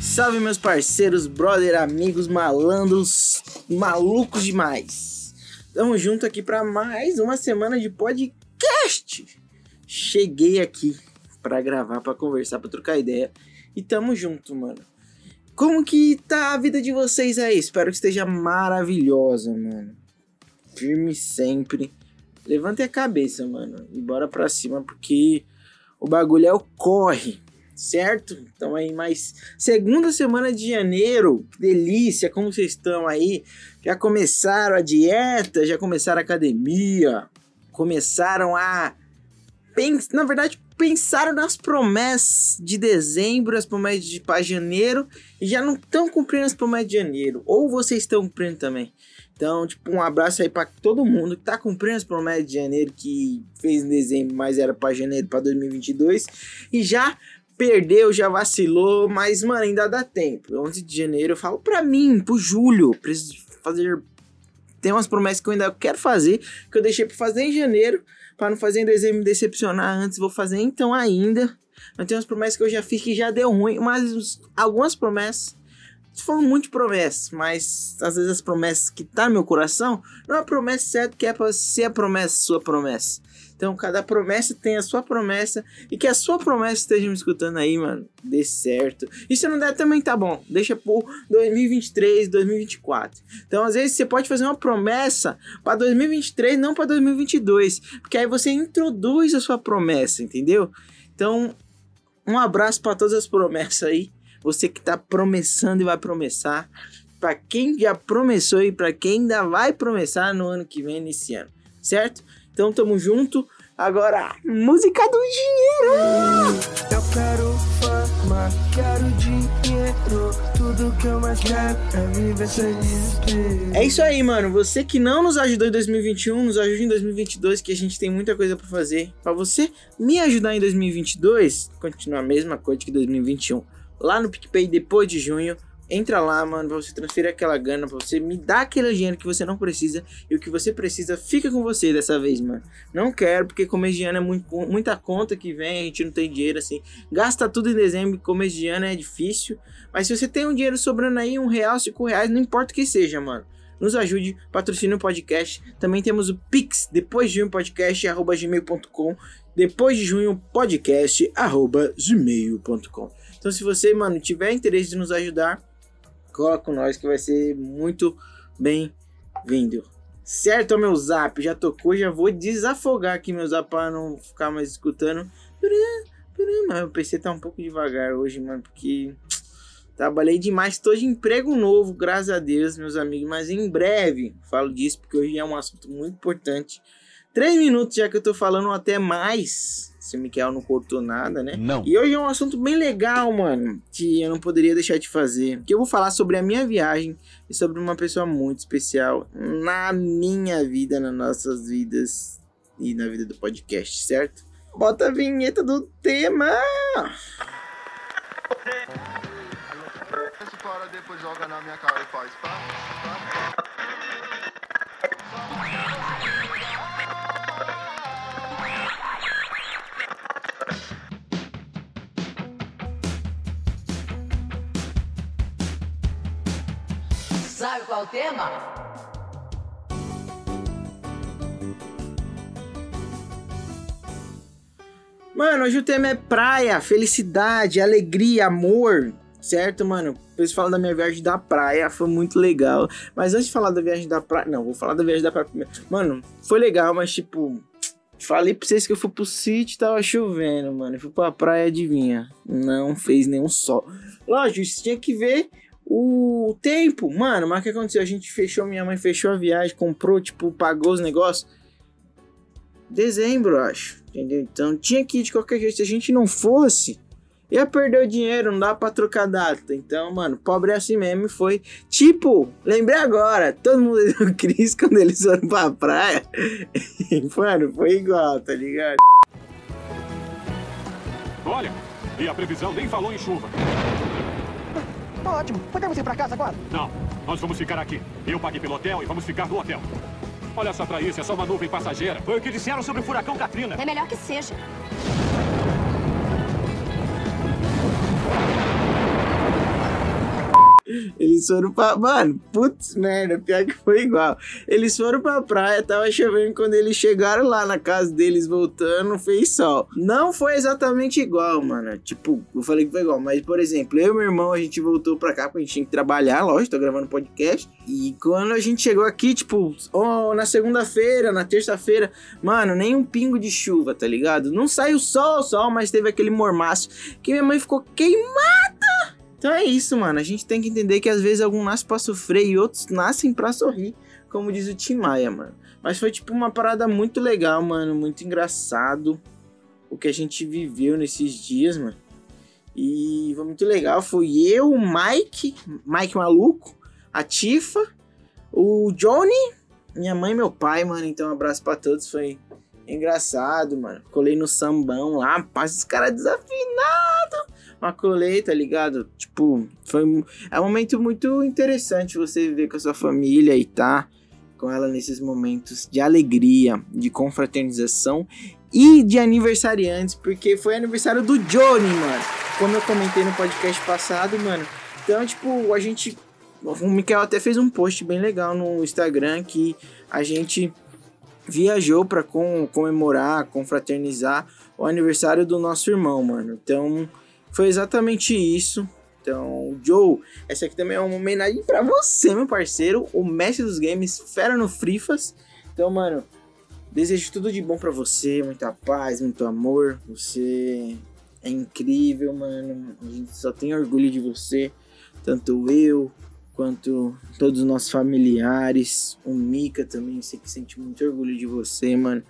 Salve meus parceiros, brother, amigos, malandros, malucos demais. Tamo junto aqui para mais uma semana de podcast. Cheguei aqui para gravar, para conversar, para trocar ideia e tamo junto, mano. Como que tá a vida de vocês aí? Espero que esteja maravilhosa, mano. Firme sempre. Levantem a cabeça, mano. E bora pra cima, porque o bagulho é o corre, certo? Então aí, mais segunda semana de janeiro. Que delícia, como vocês estão aí? Já começaram a dieta, já começaram a academia, começaram a. Na verdade, pensaram nas promessas de dezembro, as promessas de para janeiro e já não estão cumprindo as promessas de janeiro. Ou vocês estão cumprindo também. Então, tipo, um abraço aí para todo mundo que tá cumprindo as promessas de janeiro que fez em dezembro, mas era para janeiro para 2022 e já perdeu, já vacilou, mas mano, ainda dá tempo. 11 de janeiro eu falo para mim, pro Júlio, preciso fazer tem umas promessas que eu ainda quero fazer, que eu deixei para fazer em janeiro para não fazer em dezembro me decepcionar antes, vou fazer então ainda. Mas tem umas promessas que eu já fiz que já deu ruim, mas algumas promessas foram muito promessas, mas às vezes as promessas que tá no meu coração não é a promessa certa que é para ser a promessa, sua promessa. Então, cada promessa tem a sua promessa. E que a sua promessa esteja me escutando aí, mano. Dê certo. E se não der, também tá bom. Deixa por 2023, 2024. Então, às vezes, você pode fazer uma promessa para 2023, não para 2022. Porque aí você introduz a sua promessa, entendeu? Então, um abraço para todas as promessas aí. Você que tá promessando e vai promessar. Para quem já promessou e para quem ainda vai promessar no ano que vem, nesse ano. Certo? Então tamo junto. Agora, música do dinheiro! Eu quero fama, quero dinheiro. Tudo que eu mais quero é viver sem desespero. É isso aí, mano. Você que não nos ajudou em 2021, nos ajude em 2022, que a gente tem muita coisa para fazer. Para você me ajudar em 2022, continua a mesma coisa que 2021. Lá no PicPay depois de junho, Entra lá, mano, pra você transferir aquela grana, pra você me dar aquele dinheiro que você não precisa e o que você precisa fica com você dessa vez, mano. Não quero, porque começo de ano é muito, muita conta que vem, a gente não tem dinheiro assim. Gasta tudo em dezembro, começo de ano é difícil. Mas se você tem um dinheiro sobrando aí, um real, cinco reais, não importa o que seja, mano. Nos ajude, patrocine o podcast. Também temos o Pix, depois de um podcast, arroba gmail.com. Depois de junho, podcast, arroba gmail.com. Então, se você, mano, tiver interesse de nos ajudar, cola com nós que vai ser muito bem-vindo. Certo, meu zap já tocou, já vou desafogar aqui meu zap para não ficar mais escutando. Mas o PC tá um pouco devagar hoje, mano, porque trabalhei demais. Tô de emprego novo, graças a Deus, meus amigos. Mas em breve falo disso, porque hoje é um assunto muito importante. Três minutos já que eu tô falando, até mais se o Miquel não cortou nada, né? Não. E hoje é um assunto bem legal, mano, que eu não poderia deixar de fazer. Que eu vou falar sobre a minha viagem e sobre uma pessoa muito especial na minha vida, nas nossas vidas e na vida do podcast, certo? Bota a vinheta do tema! Essa depois joga na minha cara e faz. Sabe qual é o tema? Mano, hoje o tema é praia, felicidade, alegria, amor, certo, mano? Eles falam da minha viagem da praia, foi muito legal. Mas antes de falar da viagem da praia, não, vou falar da viagem da praia primeiro. Mano, foi legal, mas tipo, falei pra vocês que eu fui pro sítio tava chovendo, mano. Eu fui pra praia, adivinha? Não fez nenhum sol. Lógico, você tinha que ver o tempo, mano, mas o que aconteceu? A gente fechou, minha mãe fechou a viagem, comprou, tipo, pagou os negócios. Dezembro, acho. Entendeu? Então tinha que ir de qualquer jeito. Se a gente não fosse, ia perder o dinheiro, não dá pra trocar data. Então, mano, pobre é assim mesmo foi. Tipo, lembrei agora, todo mundo do Cris quando eles foram pra praia. mano, foi igual, tá ligado? Olha, e a previsão nem falou em chuva. Ótimo. Podemos ir pra casa agora? Não, nós vamos ficar aqui. Eu paguei pelo hotel e vamos ficar no hotel. Olha só pra isso, é só uma nuvem passageira. Foi o que disseram sobre o furacão Katrina. É melhor que seja. Eles foram pra. Mano, putz, merda, pior que foi igual. Eles foram pra praia, tava chovendo. Quando eles chegaram lá na casa deles voltando, fez sol. Não foi exatamente igual, mano. Tipo, eu falei que foi igual. Mas, por exemplo, eu e meu irmão, a gente voltou pra cá porque a gente tinha que trabalhar, lógico, tô gravando podcast. E quando a gente chegou aqui, tipo, oh, na segunda-feira, na terça-feira, mano, nem um pingo de chuva, tá ligado? Não saiu sol, sol, mas teve aquele mormaço que minha mãe ficou queimada então é isso, mano. A gente tem que entender que às vezes alguns nascem pra sofrer e outros nascem pra sorrir, como diz o Tim Maia, mano. Mas foi tipo uma parada muito legal, mano. Muito engraçado o que a gente viveu nesses dias, mano. E foi muito legal. Foi eu, o Mike, Mike maluco, a Tifa, o Johnny, minha mãe e meu pai, mano. Então um abraço pra todos. Foi engraçado, mano. Colei no sambão lá, paz, os caras desafinados maculei, tá ligado? Tipo, foi é um momento muito interessante você viver com a sua família e tá com ela nesses momentos de alegria, de confraternização e de aniversariantes, porque foi aniversário do Johnny, mano. Como eu comentei no podcast passado, mano. Então, tipo, a gente. O Mikael até fez um post bem legal no Instagram que a gente viajou para com, comemorar, confraternizar o aniversário do nosso irmão, mano. Então, foi exatamente isso. Então, Joe, essa aqui também é uma homenagem para você, meu parceiro, o mestre dos games, fera no Frifas. Então, mano, desejo tudo de bom para você, muita paz, muito amor. Você é incrível, mano. A gente só tem orgulho de você, tanto eu quanto todos os nossos familiares. O Mika também, sei que sente muito orgulho de você, mano.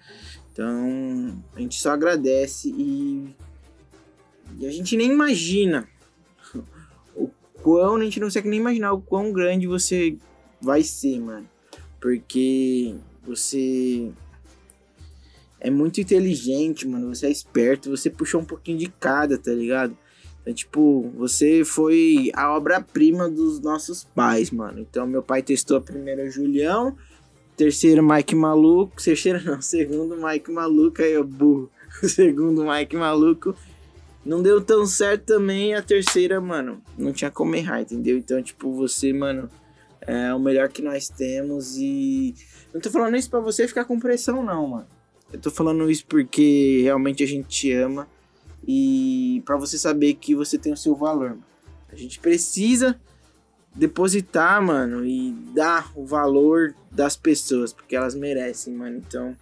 Então, a gente só agradece e e a gente nem imagina o quão, a gente não consegue nem imaginar o quão grande você vai ser, mano. Porque você é muito inteligente, mano. Você é esperto, você puxou um pouquinho de cada, tá ligado? Então, tipo, você foi a obra-prima dos nossos pais, mano. Então, meu pai testou a primeira Julião, terceiro Mike Maluco, terceiro não, segundo Mike Maluco, aí eu burro. segundo Mike Maluco não deu tão certo também a terceira, mano. Não tinha como errar, entendeu? Então, tipo, você, mano, é o melhor que nós temos e. Não tô falando isso pra você ficar com pressão, não, mano. Eu tô falando isso porque realmente a gente te ama e para você saber que você tem o seu valor. Mano. A gente precisa depositar, mano, e dar o valor das pessoas, porque elas merecem, mano. Então,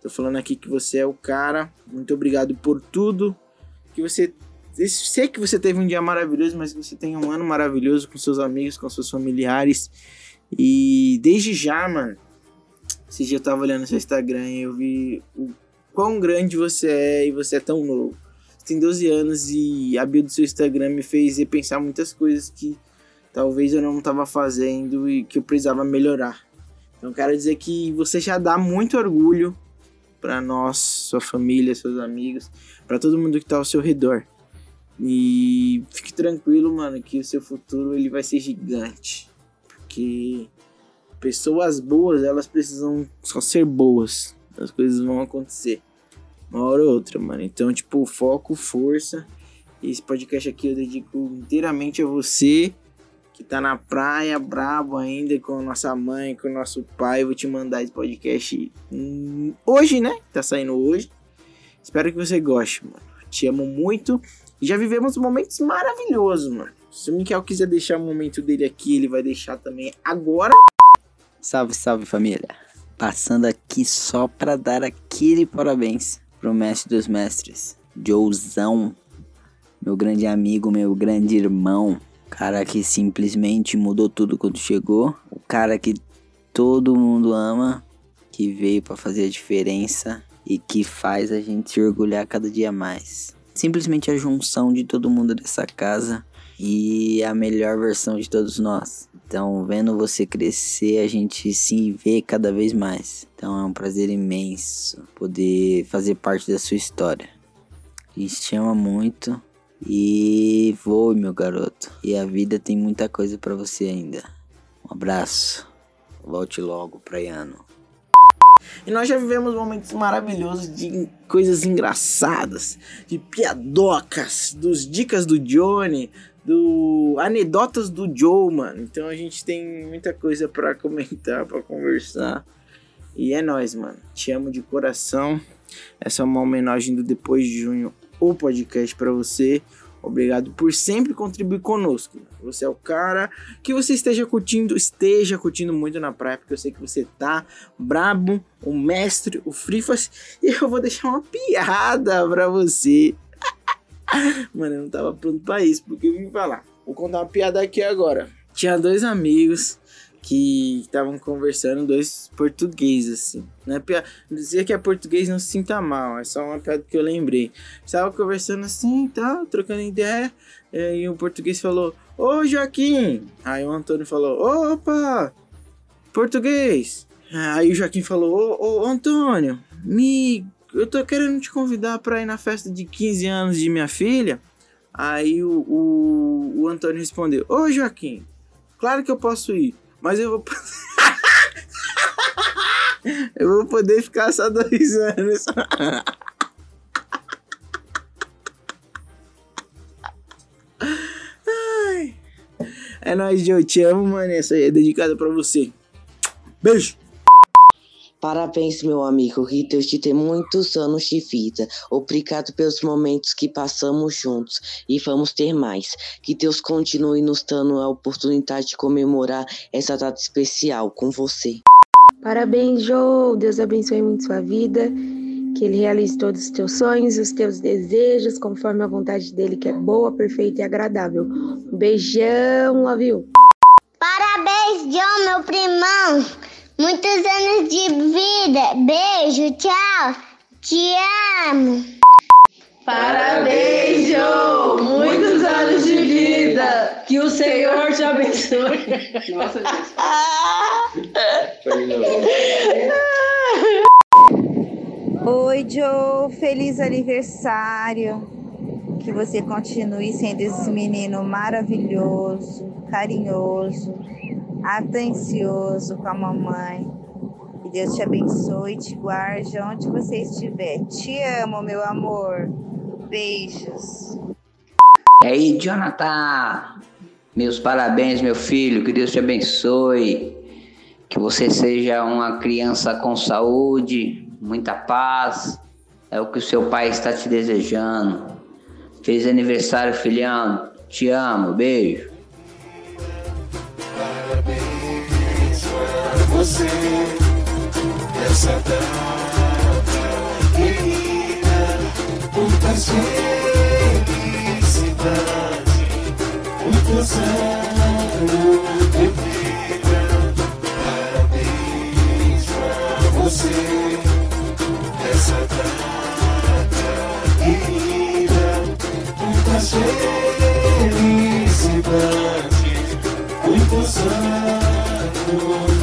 tô falando aqui que você é o cara. Muito obrigado por tudo que você sei que você teve um dia maravilhoso, mas que você tenha um ano maravilhoso com seus amigos, com seus familiares. E desde já, mano, esse dia eu tava olhando seu Instagram e eu vi o quão grande você é e você é tão novo. Você tem 12 anos e a bio do seu Instagram me fez repensar muitas coisas que talvez eu não estava fazendo e que eu precisava melhorar. Então quero dizer que você já dá muito orgulho para nós, sua família, seus amigos, para todo mundo que tá ao seu redor. E fique tranquilo, mano, que o seu futuro ele vai ser gigante. Porque pessoas boas, elas precisam só ser boas. As coisas vão acontecer. Uma hora ou outra, mano. Então, tipo, foco, força. Esse podcast aqui eu dedico inteiramente a você que tá na praia, brabo ainda, com nossa mãe, com nosso pai. vou te mandar esse podcast hoje, né? Tá saindo hoje. Espero que você goste, mano. Te amo muito. Já vivemos momentos maravilhosos, mano. Se o Mikael quiser deixar o momento dele aqui, ele vai deixar também agora. Salve, salve família. Passando aqui só pra dar aquele parabéns pro mestre dos mestres, Joezão, meu grande amigo, meu grande irmão cara que simplesmente mudou tudo quando chegou, o cara que todo mundo ama, que veio para fazer a diferença e que faz a gente se orgulhar cada dia mais. Simplesmente a junção de todo mundo dessa casa e a melhor versão de todos nós. Então, vendo você crescer, a gente se vê cada vez mais. Então, é um prazer imenso poder fazer parte da sua história. A gente te ama muito E voe, meu garoto. E a vida tem muita coisa para você ainda. Um abraço. Volte logo, praiano. E nós já vivemos momentos maravilhosos de coisas engraçadas, de piadocas, dos dicas do Johnny, do anedotas do Joe, mano. Então a gente tem muita coisa para comentar, para conversar. E é nóis, mano. Te amo de coração. Essa é uma homenagem do Depois de Junho, o podcast para você. Obrigado por sempre contribuir conosco. Você é o cara que você esteja curtindo, esteja curtindo muito na praia, porque eu sei que você tá brabo, o mestre, o Frifas, e eu vou deixar uma piada pra você. Mano, eu não tava pronto pra isso, porque eu vim falar. Vou contar uma piada aqui agora. Tinha dois amigos que estavam conversando, dois portugueses, assim. Não é piada, dizer que é português não se sinta mal, é só uma piada que eu lembrei. Estavam conversando assim, tá, trocando ideia, e o português falou, ô Joaquim! Aí o Antônio falou, opa, português! Aí o Joaquim falou, ô, ô Antônio, me... eu tô querendo te convidar para ir na festa de 15 anos de minha filha. Aí o, o, o Antônio respondeu, ô Joaquim, claro que eu posso ir. Mas eu vou. eu vou poder ficar só dois anos. Ai. É nóis, Joe. Te amo, mano. Essa é dedicada pra você. Beijo. Parabéns, meu amigo, que Deus te dê muitos anos de vida. Obrigado pelos momentos que passamos juntos e vamos ter mais. Que Deus continue nos dando a oportunidade de comemorar essa data especial com você. Parabéns, Joe. Deus abençoe muito sua vida. Que Ele realize todos os teus sonhos, os teus desejos, conforme a vontade dele, que é boa, perfeita e agradável. Um beijão, love you. Parabéns, John, meu primão. Muitos anos de vida. Beijo, tchau. Te amo. Parabéns, Joe! Muitos anos de vida! Que o Senhor te abençoe! Nossa, Oi, Joe! Feliz aniversário! Que você continue sendo esse menino maravilhoso, carinhoso, atencioso com a mamãe. Que Deus te abençoe e te guarde onde você estiver. Te amo, meu amor. Beijos. E aí, Jonathan? Meus parabéns, meu filho. Que Deus te abençoe. Que você seja uma criança com saúde, muita paz. É o que o seu pai está te desejando. Feliz aniversário, filhão. Te amo. Beijo. Você essa data querida, muitas felicidades, muitos anos de vida. Parabéns pra você essa data querida, muitas felicidades, muitos anos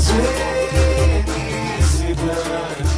de vida. Muitas felicidades